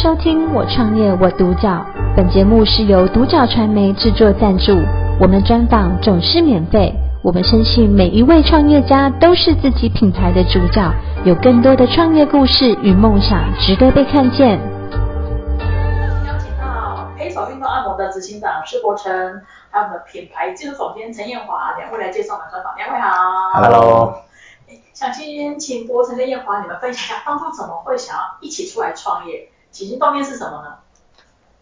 收听《我创业我独角》，本节目是由独角传媒制作赞助，我们专访总是免费。我们深信每一位创业家都是自己品牌的主角，有更多的创业故事与梦想值得被看见。邀请到黑手运动按摩的执行长施国成，还有我们的品牌技术总监陈彦华两位来介绍我们专访。两位好，Hello。想先请伯承跟彦华你们分享一下，当初怎么会想要一起出来创业？起心动念是什么呢？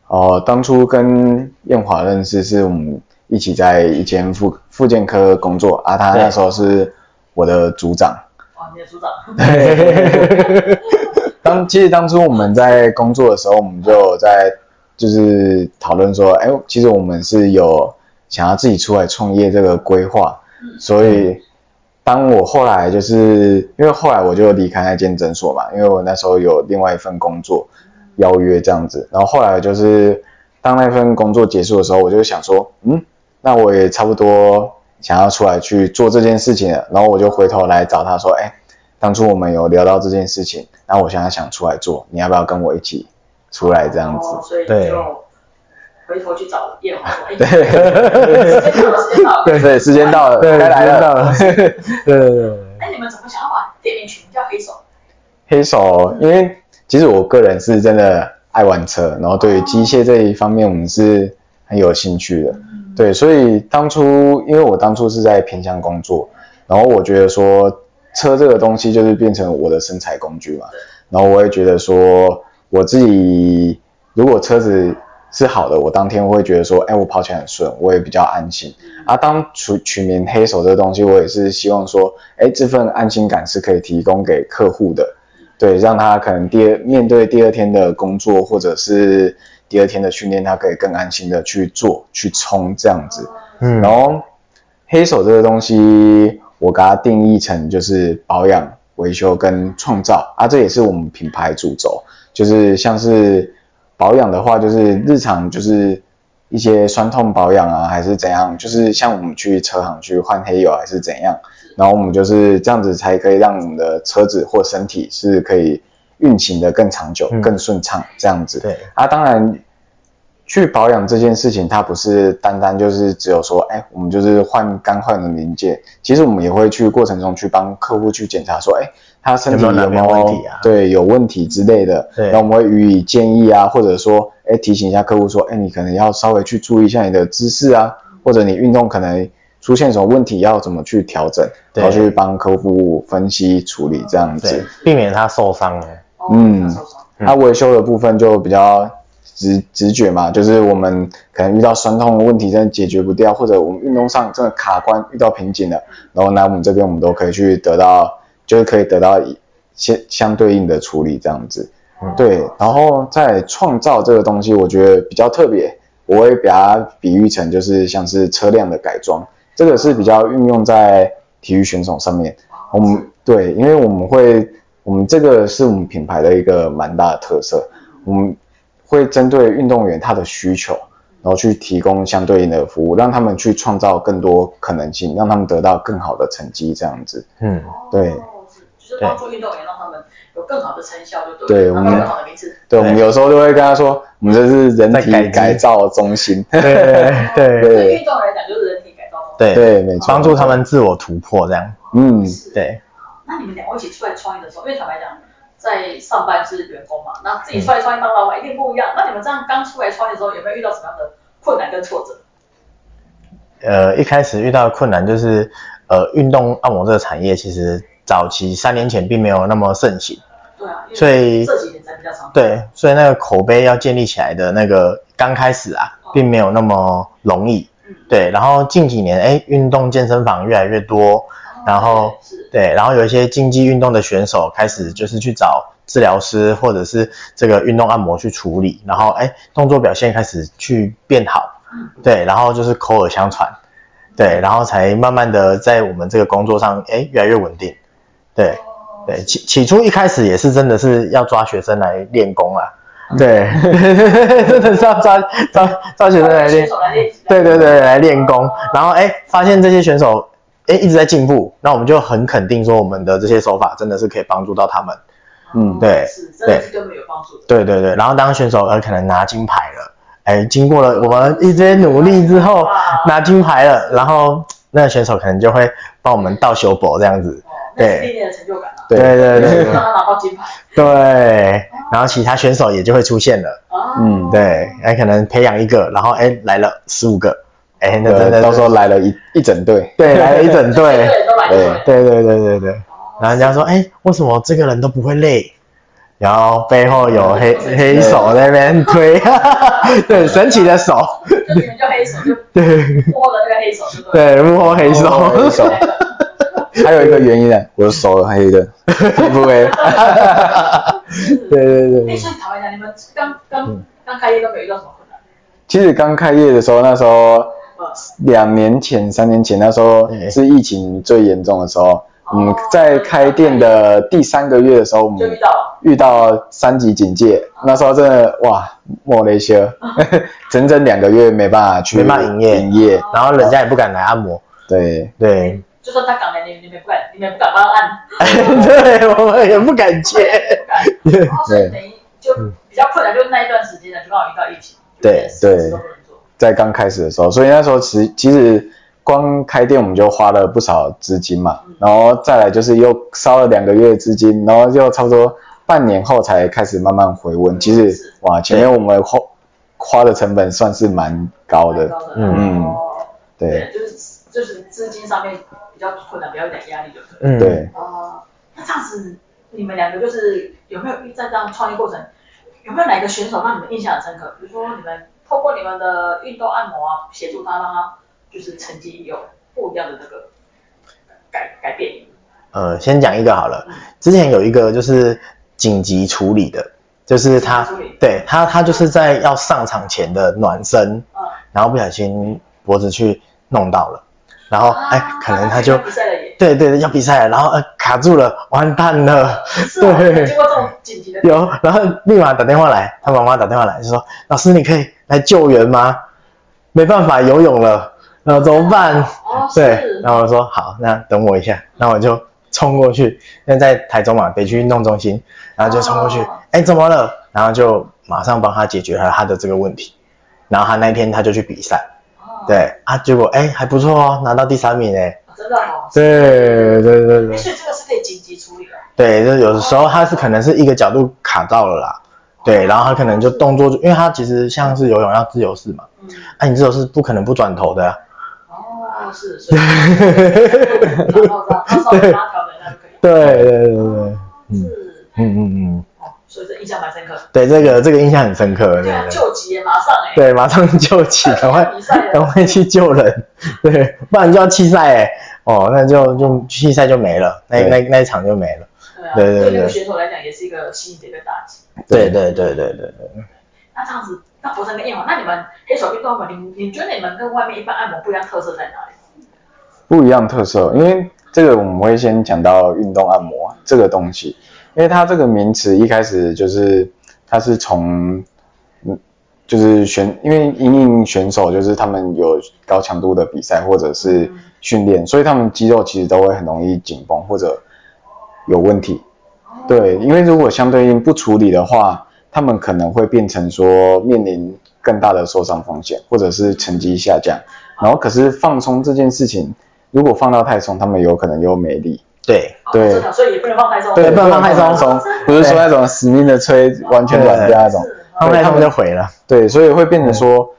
哦，当初跟燕华认识是我们一起在一间妇妇健科工作啊，他那时候是我的组长。哦，你的组长。对。当其实当初我们在工作的时候，我们就在就是讨论说，哎，其实我们是有想要自己出来创业这个规划，嗯、所以。当我后来就是因为后来我就离开那间诊所嘛，因为我那时候有另外一份工作邀约这样子，然后后来就是当那份工作结束的时候，我就想说，嗯，那我也差不多想要出来去做这件事情了，然后我就回头来找他说，哎，当初我们有聊到这件事情，然后我现在想出来做，你要不要跟我一起出来这样子？哦、所以就对。回头去找彦华，哎，对，对对，时间到了，该来了，对对对。哎，你们怎么想要把店名取名叫黑手？黑手，因为其实我个人是真的爱玩车，然后对于机械这一方面，我们是很有兴趣的。对，所以当初，因为我当初是在偏乡工作，然后我觉得说车这个东西就是变成我的生财工具嘛，然后我也觉得说我自己如果车子。是好的，我当天会觉得说，哎，我跑起来很顺，我也比较安心。啊，当取取名黑手这个东西，我也是希望说，哎，这份安心感是可以提供给客户的，对，让他可能第二面对第二天的工作或者是第二天的训练，他可以更安心的去做去冲这样子。嗯，然后黑手这个东西，我给它定义成就是保养、维修跟创造啊，这也是我们品牌主轴，就是像是。保养的话，就是日常就是一些酸痛保养啊，还是怎样？就是像我们去车行去换黑油，还是怎样？然后我们就是这样子才可以让我们的车子或身体是可以运行的更长久、更顺畅这样子。对啊，当然去保养这件事情，它不是单单就是只有说，哎，我们就是换刚换的零件。其实我们也会去过程中去帮客户去检查，说，哎。他身体有没有，有，没有问题啊？对，有问题之类的，对，然后我们会予以建议啊，或者说，哎，提醒一下客户说，哎，你可能要稍微去注意一下你的姿势啊，或者你运动可能出现什么问题，要怎么去调整，然后去帮客户分析处理这样子，避免他受伤。嗯，他维修的部分就比较直直觉嘛，就是我们可能遇到酸痛的问题真的解决不掉，或者我们运动上真的卡关遇到瓶颈了，然后来我们这边我们都可以去得到。就是可以得到相相对应的处理这样子，嗯、对。然后在创造这个东西，我觉得比较特别，我会把它比喻成就是像是车辆的改装，这个是比较运用在体育选手上面。我们对，因为我们会，我们这个是我们品牌的一个蛮大的特色，我们会针对运动员他的需求，然后去提供相对应的服务，让他们去创造更多可能性，让他们得到更好的成绩这样子。嗯，对。就是帮助运动员，让他们有更好的成效，就对。对，我们更好的名次。对，我们有时候就会跟他说，我们这是人体改造中心。对对对。对运动来讲，就是人体改造中心。对对，没错。帮助他们自我突破这样。嗯，对。那你们两位一起出来创业的时候，因为坦白讲，在上班是员工嘛，那自己出来创业当老板一定不一样。那你们这样刚出来创业的时候，有没有遇到什么样的困难跟挫折？呃，一开始遇到的困难就是，呃，运动按摩这个产业其实。早期三年前并没有那么盛行，对啊，所以这几年才比较常。对，所以那个口碑要建立起来的那个刚开始啊，并没有那么容易。嗯，对。然后近几年，哎，运动健身房越来越多，然后对，然后有一些竞技运动的选手开始就是去找治疗师或者是这个运动按摩去处理，然后哎，动作表现开始去变好，对，然后就是口耳相传，对，然后才慢慢的在我们这个工作上，哎，越来越稳定。对，对，起起初一开始也是真的是要抓学生来练功啊，对，真的是要抓抓抓学生来练，对对对，来练功，然后哎发现这些选手哎一直在进步，那我们就很肯定说我们的这些手法真的是可以帮助到他们，嗯，对，是，真的是根本有帮助的。对对对，然后当选手呃可能拿金牌了，哎，经过了我们一些努力之后拿金牌了，然后那个选手可能就会帮我们倒修补这样子，对，历练的成就感啊。对对对，让他拿到金牌。对，然后其他选手也就会出现了，嗯，对，哎，可能培养一个，然后哎来了十五个，哎，那真的到时候来了一一整队，对，来了一整队，对对对对对对。然后人家说，哎，为什么这个人都不会累？然后背后有黑黑手在那边推，对，神奇的手，就你们叫黑手，就对，幕后的那个黑手，对，幕后黑手，黑手。还有一个原因呢，我的手黑的，不会。对对对。哎，所以坦白讲，你们刚刚刚开业都没有遇到什么困难？其实刚开业的时候，那时候两年前、三年前，那时候是疫情最严重的时候。嗯，在开店的第三个月的时候，我们遇到。三级警戒，那时候真的哇，没了一些，整整两个月没办法去，没办法营业，营业，然后人家也不敢来按摩，对。对，就算他敢来，你你们不敢，你们不敢帮他按，对，我们也不敢接，对，所以等于就比较困难，就是那一段时间呢，就刚好遇到疫情，对对，在刚开始的时候，所以那时候其其实。光开店我们就花了不少资金嘛，然后再来就是又烧了两个月资金，然后就差不多半年后才开始慢慢回温。其实哇，前面我们花花的成本算是蛮高的，嗯，对，就是就是资金上面比较困难，比较有点压力，就是嗯，对。哦，那这样子你们两个就是有没有在这样创业过程，有没有哪个选手让你们印象很深刻？比如说你们透过你们的运动按摩啊，协助他让他。就是成绩有不一样的这个改改变。呃，先讲一个好了。之前有一个就是紧急处理的，就是他对他他就是在要上场前的暖身，嗯、然后不小心脖子去弄到了，然后哎、啊，可能他就对对对要比赛了，然后呃卡住了，完蛋了。对，经过这种紧急的有，然后立马打电话来，他妈妈打电话来就说：“老师，你可以来救援吗？没办法游泳了。”然后怎么办？哦、对，然后我说好，那等我一下，那我就冲过去，因为在台中嘛，北区运动中心，然后就冲过去，哎、哦，怎么了？然后就马上帮他解决了他的这个问题，然后他那天他就去比赛，哦、对。啊，结果哎还不错哦，拿到第三名哎、哦，真的哦，对对对对，所以这个是可以紧急处理的，对，就有的时候他是可能是一个角度卡到了啦，哦、对，然后他可能就动作就，因为他其实像是游泳要自由式嘛，嗯，哎、啊，你自由式不可能不转头的、哦。是，所 以。对，对对对。对，嗯嗯嗯嗯，哦，所以这印象蛮深刻。对，这个这个印象很深刻。对啊，救急马上哎。对，马上救急，赶快赶快去救人，对，不然就要弃赛哎。哦，那就就弃赛就没了，那那那一场就没了。对啊，对那个选手来讲也是一个心理的一个打击。对对对对对对。那这样子，那佛山跟燕华，那你们黑手运动你你觉得你们跟外面一般按摩不一样特色在哪里？不一样特色，因为这个我们会先讲到运动按摩这个东西，因为它这个名词一开始就是它是从，嗯，就是选，因为因应选手就是他们有高强度的比赛或者是训练，所以他们肌肉其实都会很容易紧绷或者有问题。对，因为如果相对应不处理的话，他们可能会变成说面临更大的受伤风险，或者是成绩下降。然后可是放松这件事情。如果放到太松，他们有可能又没力。对。对，所以也不能放太松。对，不能放太松，不是说那种死命的吹，完全软掉。那种，放太松。就毁了。对，所以会变成说，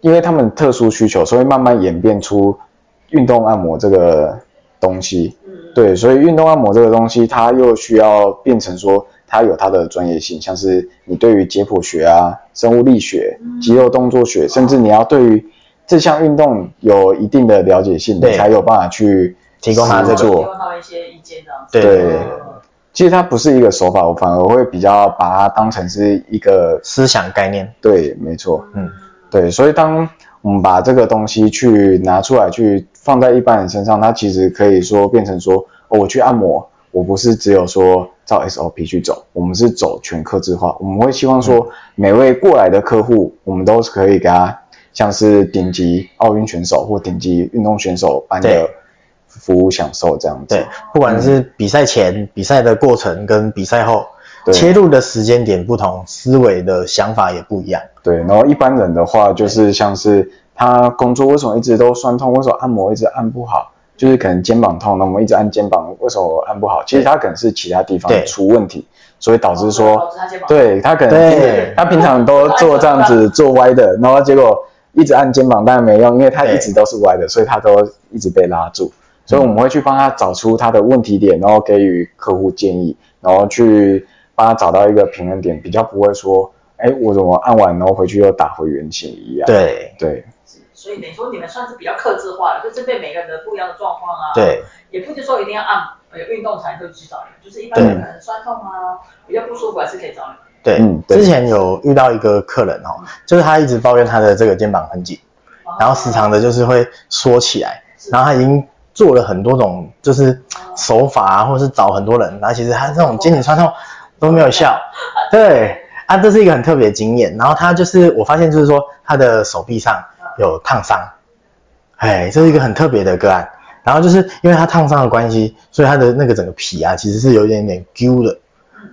因为他们特殊需求，所以慢慢演变出运动按摩这个东西。对，所以运动按摩这个东西，它又需要变成说，它有它的专业性，像是你对于解剖学啊、生物力学、肌肉动作学，甚至你要对于这项运动有一定的了解性，你才有办法去提供他这个，提供他一些意见这样子。对，其实它不是一个手法，我反而会比较把它当成是一个思想概念。对，没错，嗯，对，所以当我们把这个东西去拿出来，去放在一般人身上，它其实可以说变成说，哦，我去按摩，我不是只有说照 SOP 去走，我们是走全客制化，我们会希望说每位过来的客户，我们都是可以给他。像是顶级奥运选手或顶级运动选手般的服务享受这样子。对，不管是比赛前、嗯、比赛的过程跟比赛后，切入的时间点不同，思维的想法也不一样。对，然后一般人的话，就是像是他工作为什么一直都酸痛，为什么按摩一直按不好，就是可能肩膀痛，那我们一直按肩膀，为什么按不好？其实他可能是其他地方出问题，所以导致说，对他可能对他平常都做这样子做歪的，然后结果一直按肩膀，当然没用，因为他一直都是歪的，所以他都一直被拉住。所以我们会去帮他找出他的问题点，然后给予客户建议，然后去帮他找到一个平衡点，比较不会说。哎，我怎么按完然后回去又打回原形一样？对对，所以等于说你们算是比较克制化的，就针对每个人的不一样的状况啊。对，也不一定说一定要按有运动才会去找你，就是一般人可能酸痛啊，比较不舒服还是可以找你。对，嗯，之前有遇到一个客人哦，就是他一直抱怨他的这个肩膀很紧，然后时常的就是会缩起来，然后他已经做了很多种就是手法啊，或者是找很多人，然后其实他这种肩颈酸痛都没有效，对。啊，这是一个很特别的经验。然后他就是，我发现就是说，他的手臂上有烫伤，哎，这是一个很特别的个案。然后就是因为他烫伤的关系，所以他的那个整个皮啊，其实是有一点点揪的。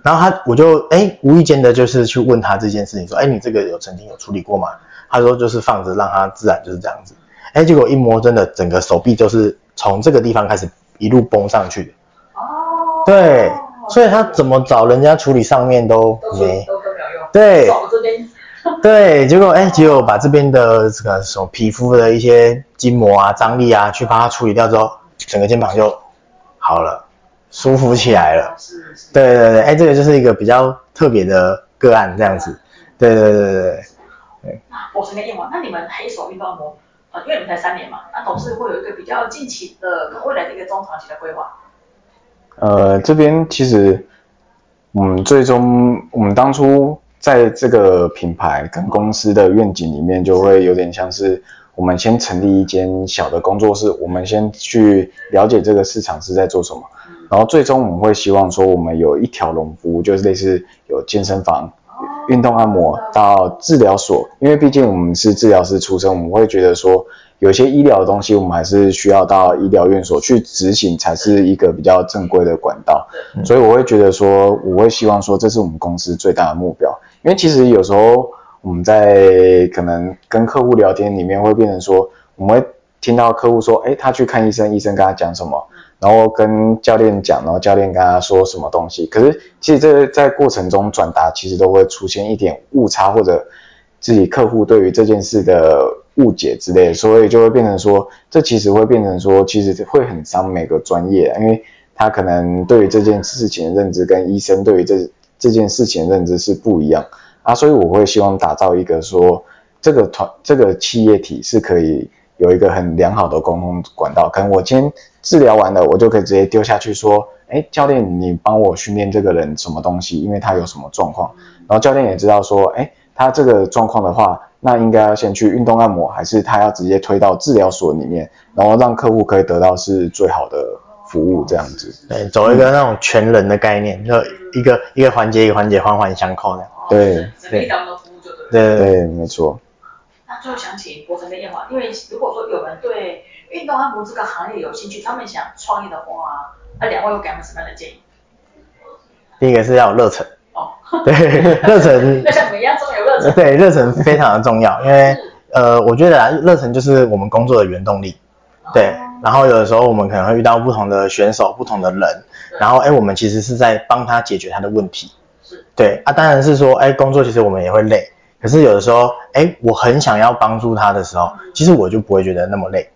然后他，我就哎，无意间的就是去问他这件事情，说，哎，你这个有曾经有处理过吗？他说就是放着让他自然就是这样子。哎，结果一摸，真的整个手臂就是从这个地方开始一路崩上去的。哦。对，所以他怎么找人家处理上面都没。对，对，结果哎，结果把这边的这个什么皮肤的一些筋膜啊、张力啊，去把它处理掉之后，整个肩膀就好了，舒服起来了。是是。对对对，哎，这个就是一个比较特别的个案，这样子。对对对对对。那我随便问，那你们黑手运动按摩，呃，因为你们才三年嘛，那董事会有一个比较近期的未来的一个中长期的规划？呃，这边其实，嗯，最终我们当初。在这个品牌跟公司的愿景里面，就会有点像是我们先成立一间小的工作室，我们先去了解这个市场是在做什么，然后最终我们会希望说，我们有一条龙服务，就是类似有健身房、运动按摩到治疗所，因为毕竟我们是治疗师出身，我们会觉得说。有些医疗的东西，我们还是需要到医疗院所去执行，才是一个比较正规的管道。所以我会觉得说，我会希望说，这是我们公司最大的目标。因为其实有时候我们在可能跟客户聊天里面，会变成说，我们会听到客户说，哎，他去看医生，医生跟他讲什么，然后跟教练讲，然后教练跟他说什么东西。可是其实这在过程中转达，其实都会出现一点误差，或者自己客户对于这件事的。误解之类，所以就会变成说，这其实会变成说，其实会很伤每个专业，因为他可能对于这件事情的认知跟医生对于这这件事情的认知是不一样啊，所以我会希望打造一个说，这个团这个企业体是可以有一个很良好的沟通管道，可能我今天治疗完了，我就可以直接丢下去说，哎，教练，你帮我训练这个人什么东西，因为他有什么状况，然后教练也知道说，哎，他这个状况的话。那应该要先去运动按摩，还是他要直接推到治疗所里面，然后让客户可以得到是最好的服务这样子？对，走一个那种全人的概念，就一个一个环节一个环节环环相扣的。对，对，对，对对，没错。那最后想请博成跟彦华，因为如果说有人对运动按摩这个行业有兴趣，他们想创业的话，那两位有给他们什么样的建议？第一个是要有热忱。哦，对，热忱。那像我们一样这么有热忱。对，热忱非常的重要，因为呃，我觉得啊，热忱就是我们工作的原动力。对，然后有的时候我们可能会遇到不同的选手、不同的人，然后哎，我们其实是在帮他解决他的问题。是。对啊，当然是说，哎，工作其实我们也会累，可是有的时候，哎，我很想要帮助他的时候，其实我就不会觉得那么累。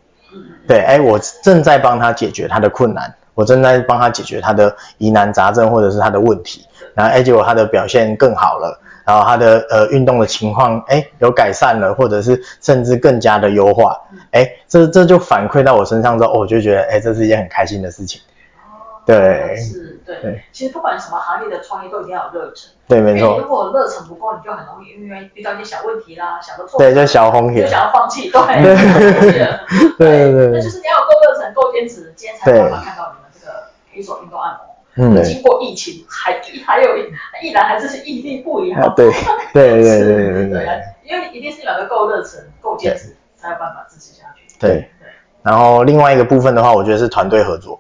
对，哎，我正在帮他解决他的困难，我正在帮他解决他的疑难杂症或者是他的问题。然后哎，结果他的表现更好了，然后他的呃运动的情况哎有改善了，或者是甚至更加的优化，哎，这这就反馈到我身上之后，我就觉得哎，这是一件很开心的事情。对，是，对，对。其实不管什么行业的创业都一定要有热忱。对，没错。如果热忱不够，你就很容易因为遇到一些小问题啦，小的错。对，就小风险。就想要放弃，对。对对对。那就是你要有够热忱，够坚持，今天才有办法看到你们这个黑手运动按摩。嗯，经过疫情还还有依然还是是屹立不摇。对对对对对对。因为一定是两个够热忱、够坚持，才有办法支持下去。对对。然后另外一个部分的话，我觉得是团队合作，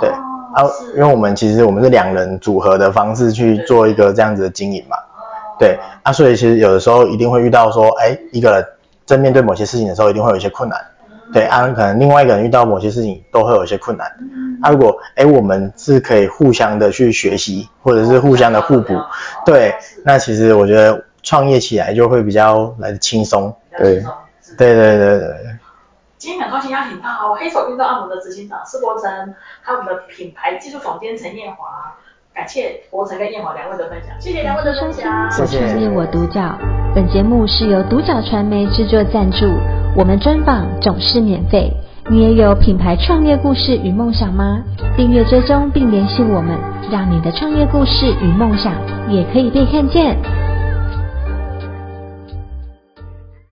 对、哦、啊，因为我们其实我们是两人组合的方式去做一个这样子的经营嘛，对，啊，所以其实有的时候一定会遇到说，哎，一个人在面对某些事情的时候，一定会有一些困难，对啊，可能另外一个人遇到某些事情都会有一些困难，啊，如果哎我们是可以互相的去学习，或者是互相的互补，对，那其实我觉得创业起来就会比较来得轻松，对，对对对对。今天很高兴邀请到黑手运动按摩的执行长施国成，还有我们的品牌技术总监陈彦华，感谢国成跟彦华两位的分享，谢谢两位的分享，谢谢。我创业我独角，本节目是由独角传媒制作赞助，我们专访总是免费。你也有品牌创业故事与梦想吗？订阅追踪并联系我们，让你的创业故事与梦想也可以被看见。